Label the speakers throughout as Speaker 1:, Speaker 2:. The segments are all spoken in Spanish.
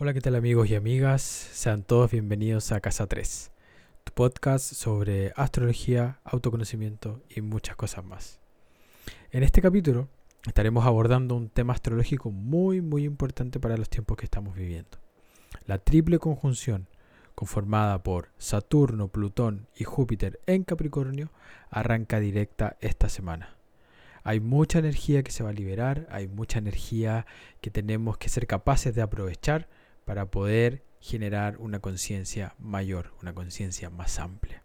Speaker 1: Hola, ¿qué tal amigos y amigas? Sean todos bienvenidos a Casa 3, tu podcast sobre astrología, autoconocimiento y muchas cosas más. En este capítulo estaremos abordando un tema astrológico muy muy importante para los tiempos que estamos viviendo. La triple conjunción conformada por Saturno, Plutón y Júpiter en Capricornio arranca directa esta semana. Hay mucha energía que se va a liberar, hay mucha energía que tenemos que ser capaces de aprovechar para poder generar una conciencia mayor, una conciencia más amplia.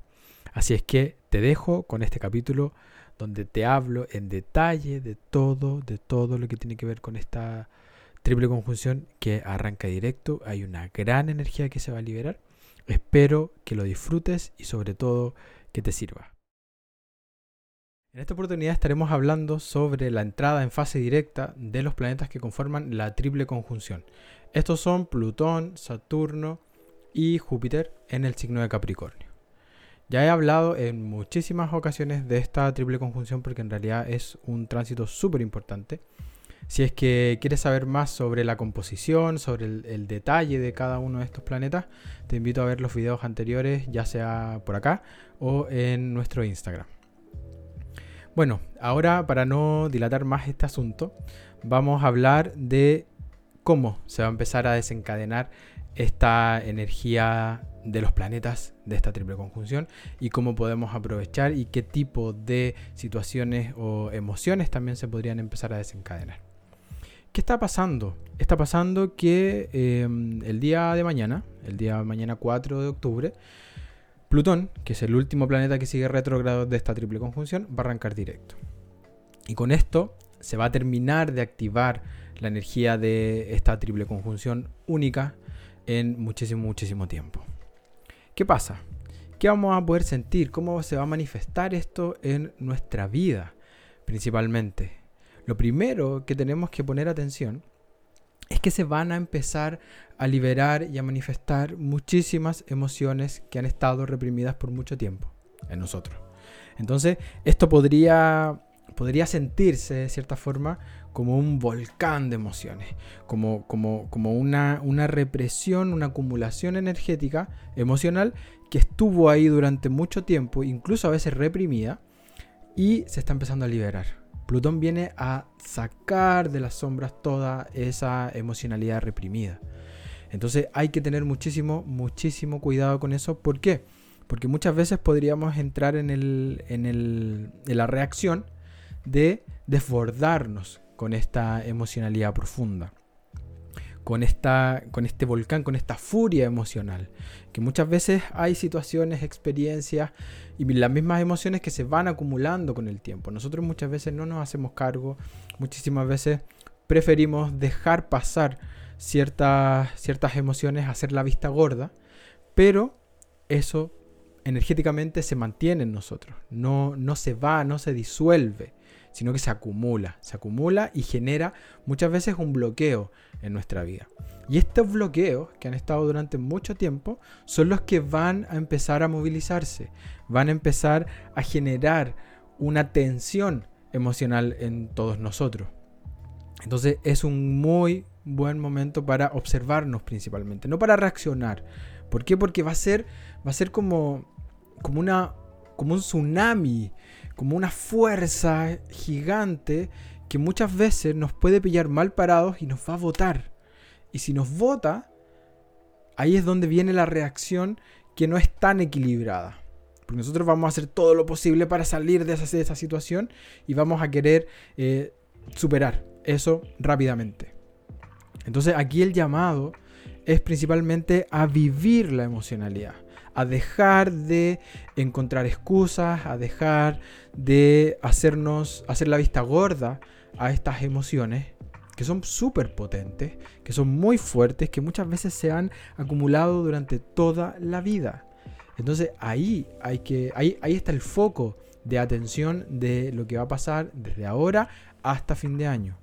Speaker 1: Así es que te dejo con este capítulo donde te hablo en detalle de todo, de todo lo que tiene que ver con esta triple conjunción que arranca directo. Hay una gran energía que se va a liberar. Espero que lo disfrutes y sobre todo que te sirva. En esta oportunidad estaremos hablando sobre la entrada en fase directa de los planetas que conforman la triple conjunción. Estos son Plutón, Saturno y Júpiter en el signo de Capricornio. Ya he hablado en muchísimas ocasiones de esta triple conjunción porque en realidad es un tránsito súper importante. Si es que quieres saber más sobre la composición, sobre el, detalle de cada uno de estos planetas, te invito a ver los videos anteriores, ya sea por acá o en nuestro Instagram. Bueno, ahora para no dilatar más este asunto, vamos a hablar de cómo se va a empezar a desencadenar esta energía de los planetas de esta triple conjunción y cómo podemos aprovechar y qué tipo de situaciones o emociones también se podrían empezar a desencadenar. ¿Qué está pasando? Está pasando que em, el día de mañana, el día de mañana 4 de octubre, Plutón, que es el último planeta que sigue retrogrado de esta triple conjunción, va a arrancar directo. Y con esto se va a terminar de activar la energía de esta triple conjunción única en muchísimo, muchísimo tiempo. ¿Qué pasa? ¿Qué vamos a poder sentir? ¿Cómo se va a manifestar esto en nuestra vida principalmente? Lo primero que tenemos que poner atención es que se van a empezar a liberar y a manifestar muchísimas emociones que han estado reprimidas por mucho tiempo en nosotros. Entonces, esto podría, podría sentirse de cierta forma como un volcán de emociones, como, como, como una, una represión, una acumulación energética, emocional, que estuvo ahí durante mucho tiempo, incluso a veces reprimida, y se está empezando a liberar. Plutón viene a sacar de las sombras toda esa emocionalidad reprimida. Entonces hay que tener muchísimo, muchísimo cuidado con eso. ¿Por qué? Porque muchas veces podríamos entrar en, el, en, el, en la reacción de desbordarnos con esta emocionalidad profunda, con, esta, con este volcán, con esta furia emocional, que muchas veces hay situaciones, experiencias y las mismas emociones que se van acumulando con el tiempo. Nosotros muchas veces no nos hacemos cargo, muchísimas veces preferimos dejar pasar ciertas, ciertas emociones, hacer la vista gorda, pero eso energéticamente se mantiene en nosotros, no, no se va, no se disuelve sino que se acumula, se acumula y genera muchas veces un bloqueo en nuestra vida. Y estos bloqueos que han estado durante mucho tiempo son los que van a empezar a movilizarse, van a empezar a generar una tensión emocional en todos nosotros. Entonces es un muy buen momento para observarnos principalmente, no para reaccionar. ¿Por qué? Porque va a ser, va a ser como, como, una, como un tsunami como una fuerza gigante que muchas veces nos puede pillar mal parados y nos va a votar. Y si nos vota, ahí es donde viene la reacción que no es tan equilibrada. Porque nosotros vamos a hacer todo lo posible para salir de esa, esa situación y vamos a querer eh, superar eso rápidamente. Entonces aquí el llamado es principalmente a vivir la emocionalidad a dejar de encontrar excusas, a dejar de hacernos, hacer la vista gorda a estas emociones que son súper potentes, que son muy fuertes, que muchas veces se han acumulado durante toda la vida. Entonces ahí, hay que, ahí, ahí está el foco de atención de lo que va a pasar desde ahora hasta fin de año,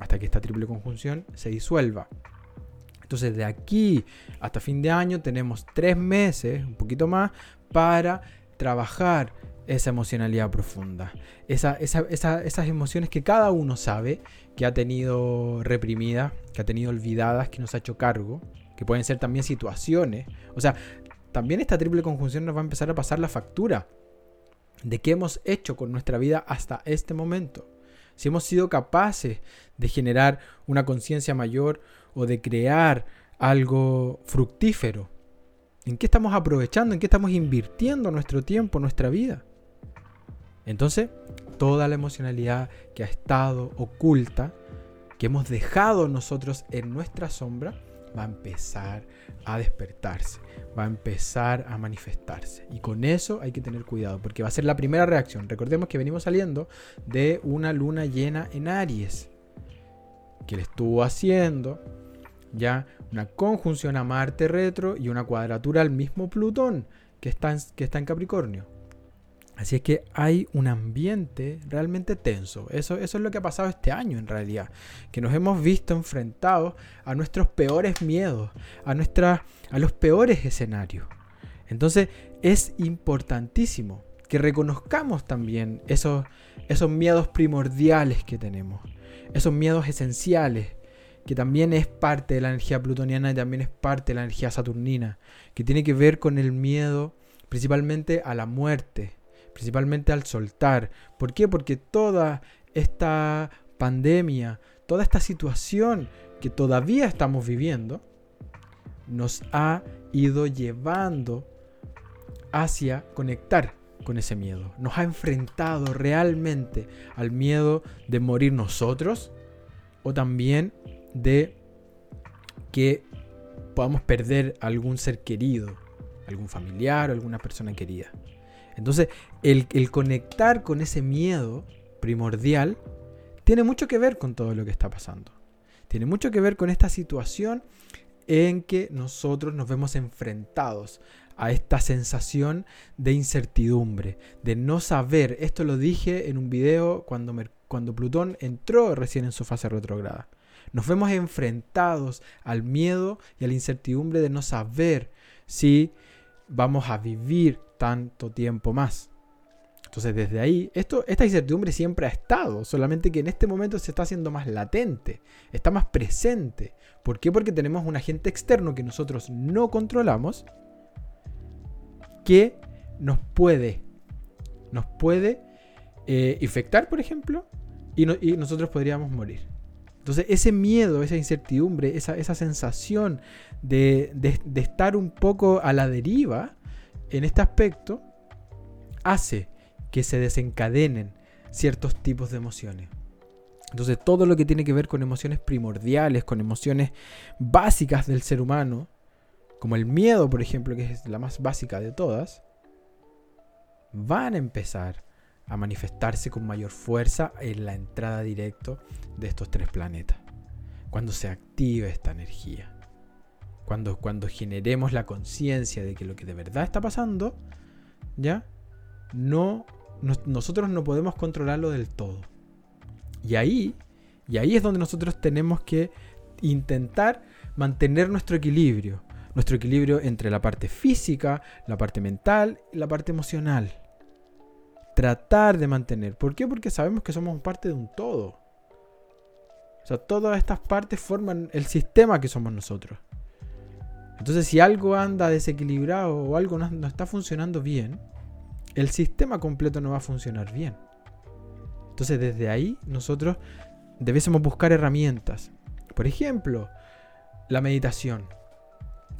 Speaker 1: hasta que esta triple conjunción se disuelva. Entonces de aquí hasta fin de año tenemos tres meses, un poquito más, para trabajar esa emocionalidad profunda, esas emociones que cada uno sabe que ha tenido reprimidas, que ha tenido olvidadas, que nos ha hecho cargo, que pueden ser también situaciones. O sea, también esta triple conjunción nos va a empezar a pasar la factura de qué hemos hecho con nuestra vida hasta este momento. Si hemos sido capaces de generar una conciencia mayor o de crear algo fructífero. ¿En qué estamos aprovechando? ¿En qué estamos invirtiendo nuestro tiempo, nuestra vida? Entonces, toda la emocionalidad que ha estado oculta, que hemos dejado nosotros en nuestra sombra, va a empezar a despertarse, va a empezar a manifestarse. Y con eso hay que tener cuidado, porque va a ser la primera reacción. Recordemos que venimos saliendo de una luna llena en Aries, que le estuvo haciendo ya una conjunción a Marte retro y una cuadratura al mismo Plutón que está que está en Capricornio. Así es que hay un ambiente realmente tenso. Eso, eso es lo que ha pasado este año en realidad. Que nos hemos visto enfrentados a nuestros peores miedos, a, a los peores escenarios. Entonces es importantísimo que reconozcamos también esos, esos miedos primordiales que tenemos. Esos miedos esenciales que también es parte de la energía plutoniana y también es parte de la energía saturnina, que tiene que ver con el miedo principalmente a la muerte, principalmente al soltar. ¿Por qué? Porque toda esta pandemia, toda esta situación que todavía estamos viviendo, nos ha ido llevando hacia conectar con ese miedo. Nos ha enfrentado realmente al miedo de morir nosotros o también de que podamos perder algún ser querido, algún familiar o alguna persona querida. Entonces, el, conectar con ese miedo primordial tiene mucho que ver con todo lo que está pasando. Tiene mucho que ver con esta situación en que nosotros nos vemos enfrentados a esta sensación de incertidumbre, de no saber. Esto lo dije en un video cuando, cuando Plutón entró recién en su fase retrograda. Nos vemos enfrentados al miedo y a la incertidumbre de no saber si vamos a vivir tanto tiempo más. Entonces desde ahí, esta incertidumbre siempre ha estado, solamente que en este momento se está haciendo más latente, está más presente. ¿Por qué? Porque tenemos un agente externo que nosotros no controlamos, que nos puede, nos puede eh, infectar, por ejemplo, y nosotros podríamos morir. Entonces ese miedo, esa incertidumbre, esa, esa sensación de, de, estar un poco a la deriva en este aspecto, hace que se desencadenen ciertos tipos de emociones. Entonces todo lo que tiene que ver con emociones primordiales, con emociones básicas del ser humano, como el miedo, por ejemplo, que es la más básica de todas, van a empezar a manifestarse con mayor fuerza en la entrada directa de estos tres planetas. Cuando se active esta energía. Cuando, cuando generemos la conciencia de que lo que de verdad está pasando, ¿ya? No, nosotros no podemos controlarlo del todo. Y ahí, y ahí es donde nosotros tenemos que intentar mantener nuestro equilibrio. Nuestro equilibrio entre la parte física, la parte mental y la parte emocional tratar de mantener. ¿Por qué? Porque sabemos que somos parte de un todo. O sea, todas estas partes forman el sistema que somos nosotros. Entonces, si algo anda desequilibrado o algo no, está funcionando bien, el sistema completo no va a funcionar bien. Entonces, desde ahí nosotros debésemos buscar herramientas. Por ejemplo, la meditación.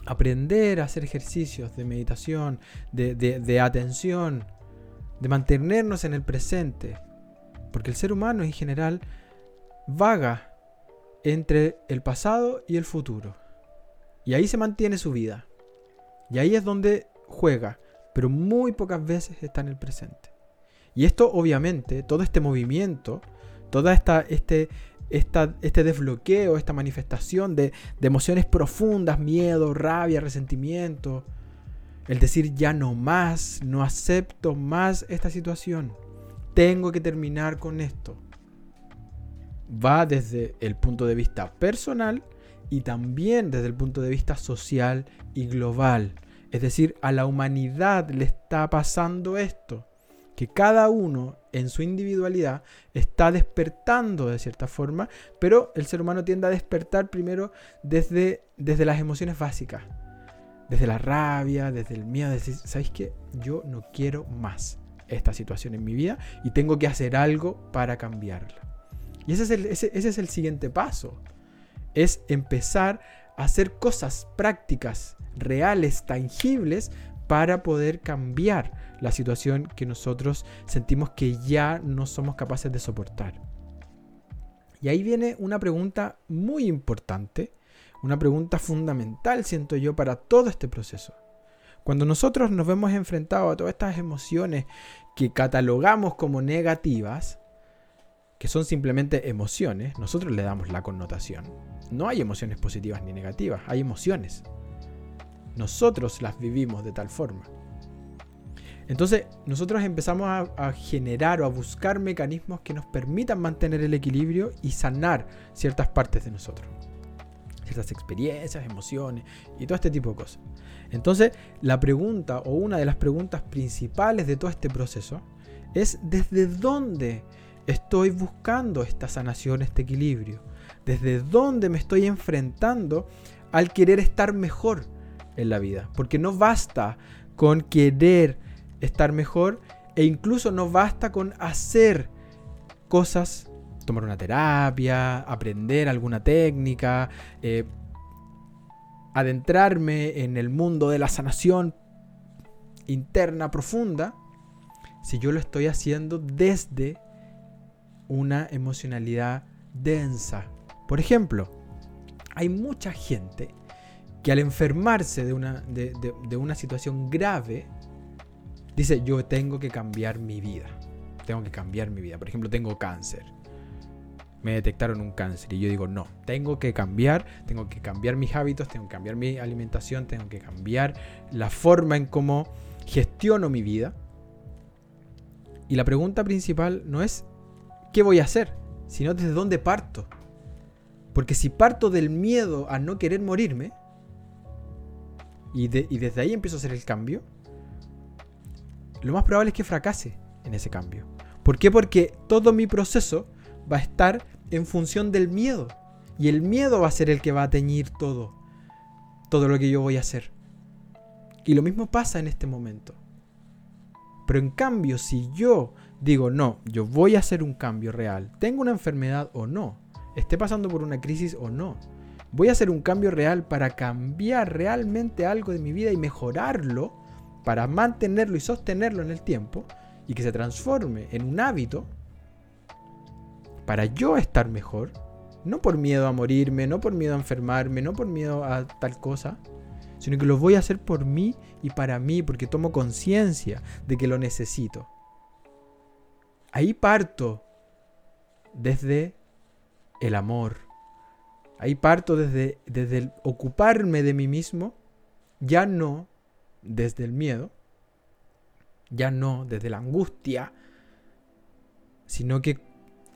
Speaker 1: Aprender a hacer ejercicios de meditación, de atención, de mantenernos en el presente, porque el ser humano en general vaga entre el pasado y el futuro. Y ahí se mantiene su vida. Y ahí es donde juega, pero muy pocas veces está en el presente. Y esto obviamente, todo este movimiento, toda esta, este, este desbloqueo, esta manifestación de, de emociones profundas, miedo, rabia, resentimiento, el decir ya no más, no acepto más esta situación. Tengo que terminar con esto. Va desde el punto de vista personal y también desde el punto de vista social y global. Es decir, a la humanidad le está pasando esto. que cada uno en su individualidad está despertando de cierta forma, pero el ser humano tiende a despertar primero desde, desde las emociones básicas, desde la rabia, desde el miedo, decir, ¿sabéis qué? Yo no quiero más esta situación en mi vida y tengo que hacer algo para cambiarla. Y ese es el siguiente paso, es empezar a hacer cosas prácticas, reales, tangibles, para poder cambiar la situación que nosotros sentimos que ya no somos capaces de soportar. Y ahí viene una pregunta muy importante, una pregunta fundamental, siento yo, para todo este proceso. Cuando nosotros nos vemos enfrentados a todas estas emociones que catalogamos como negativas, que son simplemente emociones, nosotros le damos la connotación. No hay emociones positivas ni negativas, hay emociones. Nosotros las vivimos de tal forma. Entonces, nosotros empezamos a, generar o a buscar mecanismos que nos permitan mantener el equilibrio y sanar ciertas partes de nosotros. Ciertas experiencias, emociones y todo este tipo de cosas. Entonces, la pregunta o una de las preguntas principales de todo este proceso es desde dónde estoy buscando esta sanación, este equilibrio. Desde dónde me estoy enfrentando al querer estar mejor en la vida. Porque no basta con querer estar mejor e incluso no basta con hacer cosas, tomar una terapia, aprender alguna técnica, eh, adentrarme en el mundo de la sanación interna profunda, si yo lo estoy haciendo desde una emocionalidad densa. Por ejemplo, hay mucha gente que al enfermarse de una, de, una situación grave, dice, yo tengo que cambiar mi vida. Tengo que cambiar mi vida. Por ejemplo, tengo cáncer. Me detectaron un cáncer y yo digo, no, tengo que cambiar, tengo que cambiar mis hábitos, tengo que cambiar mi alimentación, tengo que cambiar la forma en cómo gestiono mi vida. Y la pregunta principal no es qué voy a hacer, sino desde dónde parto. Porque si parto del miedo a no querer morirme, y, desde ahí empiezo a hacer el cambio, lo más probable es que fracase en ese cambio. ¿Por qué? Porque todo mi proceso va a estar en función del miedo. Y el miedo va a ser el que va a teñir todo. Todo lo que yo voy a hacer. Y lo mismo pasa en este momento. Pero en cambio, si yo digo, no, yo voy a hacer un cambio real, tengo una enfermedad o no, esté pasando por una crisis o no, voy a hacer un cambio real para cambiar realmente algo de mi vida y mejorarlo, para mantenerlo y sostenerlo en el tiempo y que se transforme en un hábito, para yo estar mejor, no por miedo a morirme, no por miedo a enfermarme, no por miedo a tal cosa, sino que lo voy a hacer por mí y para mí, porque tomo conciencia de que lo necesito. Ahí parto desde el amor, Ahí parto desde, desde ocuparme de mí mismo, ya no desde el miedo, ya no desde la angustia, sino que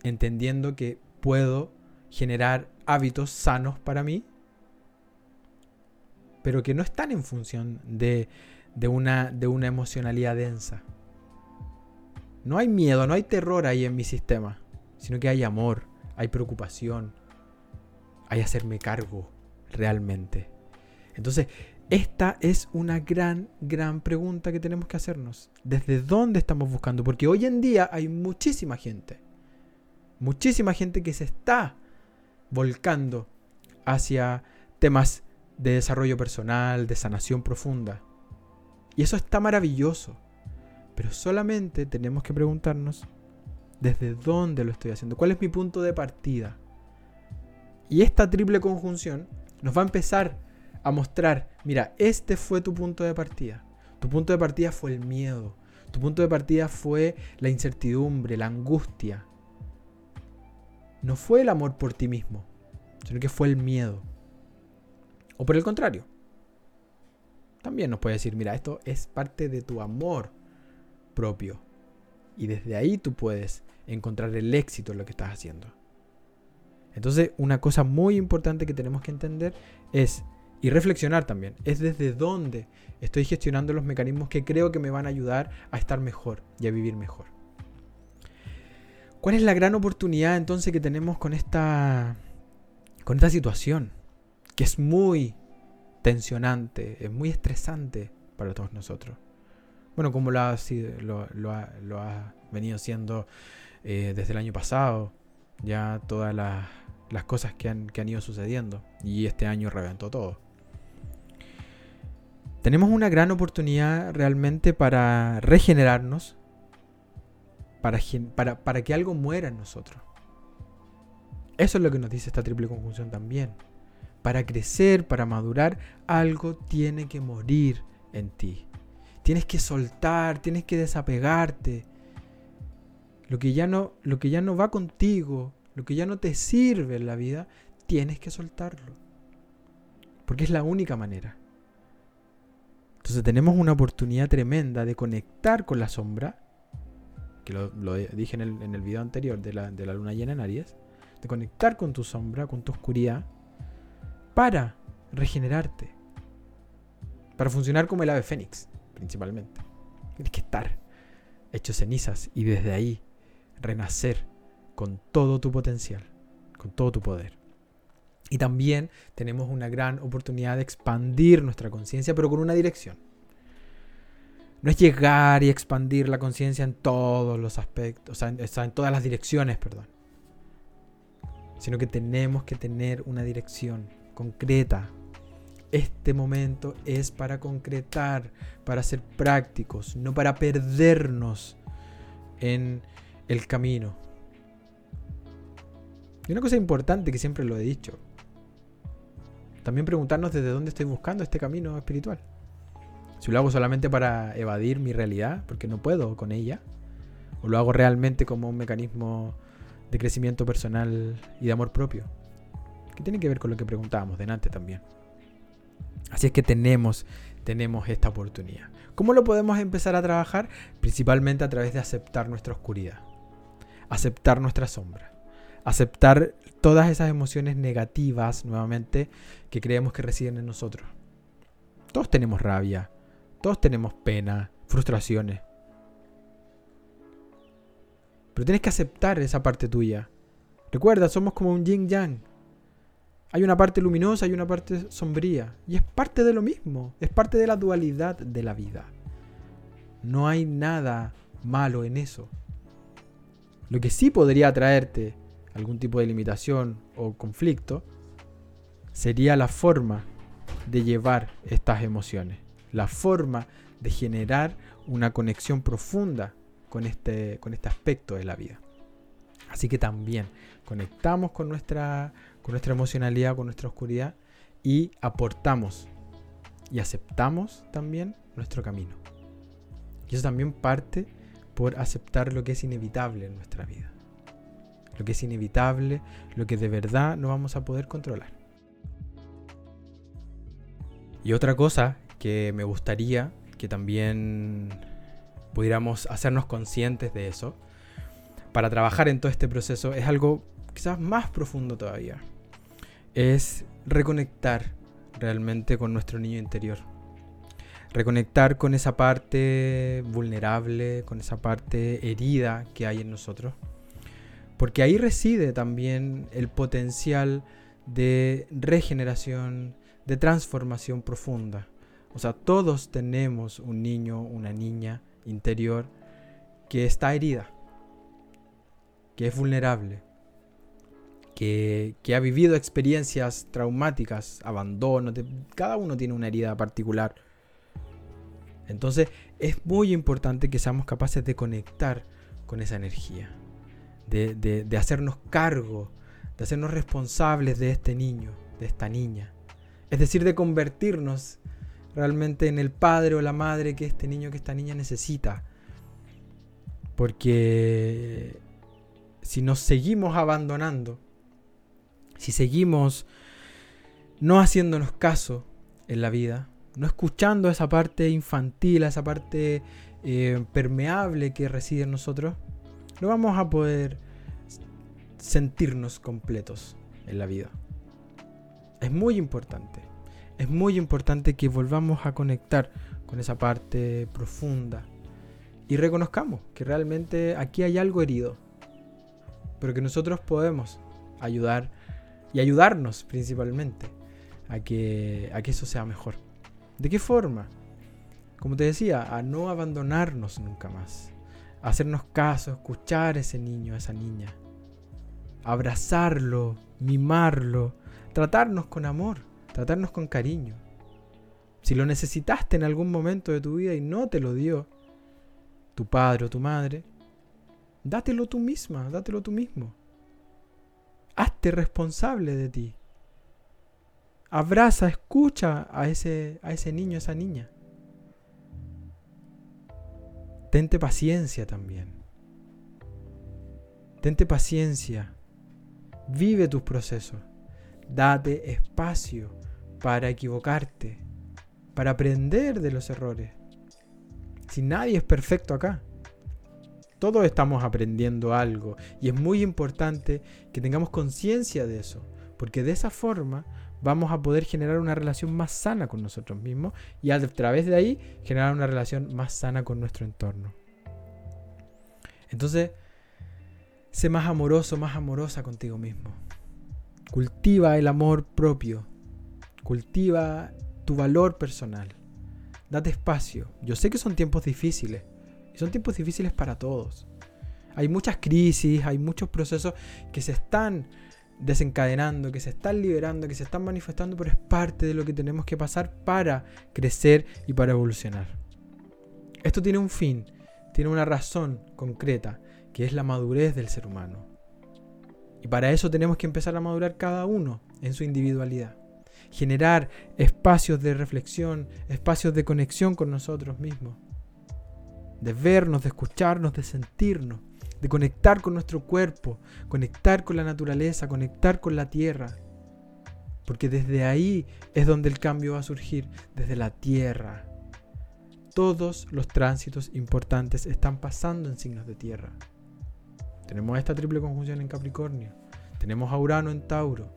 Speaker 1: entendiendo que puedo generar hábitos sanos para mí, pero que no están en función de, de, una, de una emocionalidad densa. No hay miedo, no hay terror ahí en mi sistema, sino que hay amor, hay preocupación, hay hacerme cargo realmente. Entonces, esta es una gran, gran pregunta que tenemos que hacernos. ¿Desde dónde estamos buscando? Porque hoy en día hay muchísima gente, muchísima gente que se está volcando hacia temas de desarrollo personal, de sanación profunda. Y eso está maravilloso. Pero solamente tenemos que preguntarnos desde dónde lo estoy haciendo. ¿Cuál es mi punto de partida? Y esta triple conjunción nos va a empezar a mostrar, mira, este fue tu punto de partida. Tu punto de partida fue el miedo. Tu punto de partida fue la incertidumbre, la angustia. No fue el amor por ti mismo, sino que fue el miedo. O por el contrario. También nos puede decir, mira, esto es parte de tu amor propio. Y desde ahí tú puedes encontrar el éxito en lo que estás haciendo. Entonces, una cosa muy importante que tenemos que entender es Y reflexionar también. Es desde dónde estoy gestionando los mecanismos que creo que me van a ayudar a estar mejor y a vivir mejor. ¿Cuál es la gran oportunidad entonces que tenemos con esta, con esta situación? Que es muy tensionante, es muy estresante para todos nosotros. Bueno, como lo ha, lo, ha, venido siendo eh, desde el año pasado, ya todas las, cosas que han, que han ido sucediendo. Y este año reventó todo. Tenemos una gran oportunidad realmente para regenerarnos, para, que algo muera en nosotros. Eso es lo que nos dice esta triple conjunción también. Para crecer, para madurar, algo tiene que morir en ti. Tienes que soltar, tienes que desapegarte. Lo que ya no, lo que ya no va contigo, lo que ya no te sirve en la vida, tienes que soltarlo. Porque es la única manera. Entonces tenemos una oportunidad tremenda de conectar con la sombra, que lo, dije en el, en el, video anterior de la, de la luna llena en Aries, de conectar con tu sombra, con tu oscuridad, para regenerarte. Para funcionar como el ave fénix, principalmente. Tienes que estar hecho cenizas y desde ahí renacer con todo tu potencial, con todo tu poder. Y también tenemos una gran oportunidad de expandir nuestra conciencia, pero con una dirección. No es llegar y expandir la conciencia en todos los aspectos, o sea, en todas las direcciones, perdón. Sino que tenemos que tener una dirección concreta. Este momento es para concretar, para ser prácticos, no para perdernos en el camino. Y una cosa importante que siempre lo he dicho. También preguntarnos desde dónde estoy buscando este camino espiritual. Si lo hago solamente para evadir mi realidad, porque no puedo con ella, o lo hago realmente como un mecanismo de crecimiento personal y de amor propio que tiene que ver con lo que preguntábamos delante también. Así es que tenemos, tenemos esta oportunidad. ¿Cómo lo podemos empezar a trabajar? Principalmente a través de aceptar nuestra oscuridad, aceptar nuestra sombra, aceptar todas esas emociones negativas, nuevamente, que creemos que residen en nosotros. Todos tenemos rabia, todos tenemos pena, frustraciones. Pero tienes que aceptar esa parte tuya. Recuerda, somos como un yin yang. Hay una parte luminosa y una parte sombría. Y es parte de lo mismo. Es parte de la dualidad de la vida. No hay nada malo en eso. Lo que sí podría traerte algún tipo de limitación o conflicto sería la forma de llevar estas emociones. La forma de generar una conexión profunda con este, con este aspecto de la vida. Así que también conectamos con nuestra con nuestra emocionalidad, con nuestra oscuridad y aportamos y aceptamos también nuestro camino. Y eso también parte por aceptar lo que es inevitable en nuestra vida. Lo que es inevitable, lo que de verdad no vamos a poder controlar. Y otra cosa que me gustaría que también pudiéramos hacernos conscientes de eso, para trabajar en todo este proceso, es algo quizás más profundo todavía es reconectar realmente con nuestro niño interior. Reconectar con esa parte vulnerable, con esa parte herida que hay en nosotros. Porque ahí reside también el potencial de regeneración, de transformación profunda. O sea, todos tenemos un niño, una niña interior que está herida, que es vulnerable, que, ha vivido experiencias traumáticas, abandono, cada uno tiene una herida particular. Entonces es muy importante que seamos capaces de conectar con esa energía, de, de hacernos cargo, de hacernos responsables de este niño, de esta niña. Es decir, de convertirnos realmente en el padre o la madre que este niño, que esta niña necesita. Porque si nos seguimos abandonando, si seguimos no haciéndonos caso en la vida, no escuchando esa parte infantil, esa parte eh, permeable que reside en nosotros, no vamos a poder sentirnos completos en la vida. Es muy importante. Es muy importante que volvamos a conectar con esa parte profunda y reconozcamos que realmente aquí hay algo herido, pero que nosotros podemos ayudar y ayudarnos principalmente a que, a que eso sea mejor. ¿De qué forma? Como te decía, a no abandonarnos nunca más, hacernos caso, escuchar a ese niño, a esa niña, abrazarlo, mimarlo, tratarnos con amor, tratarnos con cariño. Si lo necesitaste en algún momento de tu vida y no te lo dio tu padre o tu madre, dátelo tú misma, dátelo tú mismo. Hazte responsable de ti. Abraza, escucha a ese, a ese niño, a esa niña. Tente paciencia también. Tente paciencia. Vive tus procesos. Date espacio para equivocarte, para aprender de los errores. Si nadie es perfecto acá. Todos estamos aprendiendo algo y es muy importante que tengamos conciencia de eso, porque de esa forma vamos a poder generar una relación más sana con nosotros mismos y a través de ahí generar una relación más sana con nuestro entorno. Entonces, sé más amoroso, más amorosa contigo mismo. Cultiva el amor propio. Cultiva tu valor personal. Date espacio. Yo sé que son tiempos difíciles. Y son tiempos difíciles para todos. Hay muchas crisis, hay muchos procesos que se están desencadenando, que se están liberando, que se están manifestando, pero es parte de lo que tenemos que pasar para crecer y para evolucionar. Esto tiene un fin, tiene una razón concreta, que es la madurez del ser humano. Y para eso tenemos que empezar a madurar cada uno en su individualidad. Generar espacios de reflexión, espacios de conexión con nosotros mismos. De vernos, de escucharnos, de sentirnos de conectar con nuestro cuerpo, conectar con la naturaleza, conectar con la tierra. Porque desde ahí es donde el cambio va a surgir, desde la tierra. Todos los tránsitos importantes están pasando en signos de tierra. Tenemos esta triple conjunción en Capricornio, tenemos a Urano en Tauro.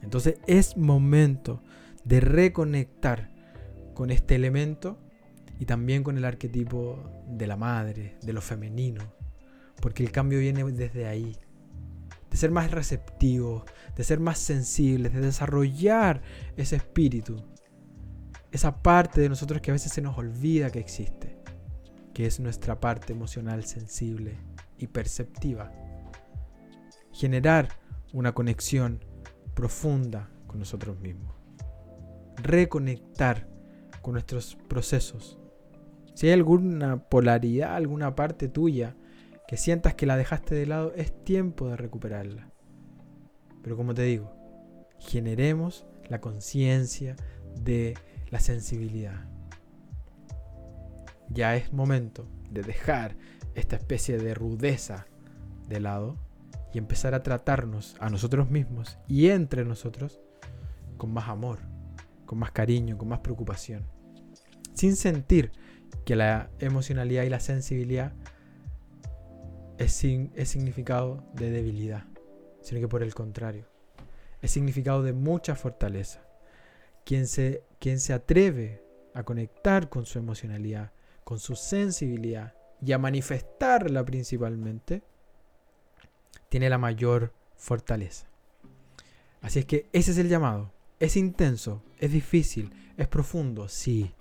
Speaker 1: Entonces es momento de reconectar con este elemento y también con el arquetipo de la madre, de lo femenino, porque el cambio viene desde ahí, de ser más receptivos, de ser más sensibles, de desarrollar ese espíritu, esa parte de nosotros que a veces se nos olvida que existe, que es nuestra parte emocional sensible y perceptiva. Generar una conexión profunda con nosotros mismos. Reconectar con nuestros procesos, si hay alguna polaridad, alguna parte tuya que sientas que la dejaste de lado, es tiempo de recuperarla. Pero como te digo, generemos la conciencia de la sensibilidad. Ya es momento de dejar esta especie de rudeza de lado y empezar a tratarnos a nosotros mismos y entre nosotros con más amor, con más cariño, con más preocupación. Sin sentir que la emocionalidad y la sensibilidad es, es significado de debilidad, sino que por el contrario, es significado de mucha fortaleza. Quien se, quien se atreve a conectar con su emocionalidad, con su sensibilidad y a manifestarla principalmente, tiene la mayor fortaleza. Así es que ese es el llamado. Es intenso, es difícil, es profundo, sí,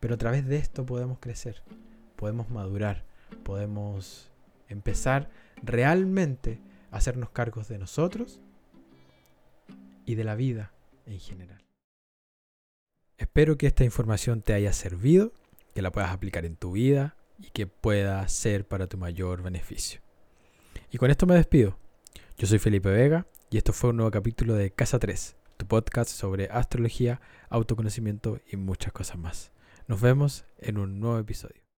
Speaker 1: pero a través de esto podemos crecer, podemos madurar, podemos empezar realmente a hacernos cargos de nosotros y de la vida en general. Espero que esta información te haya servido, que la puedas aplicar en tu vida y que pueda ser para tu mayor beneficio. Y con esto me despido. Yo soy Felipe Vega y esto fue un nuevo capítulo de Casa 3, tu podcast sobre astrología, autoconocimiento y muchas cosas más. Nos vemos en un nuevo episodio.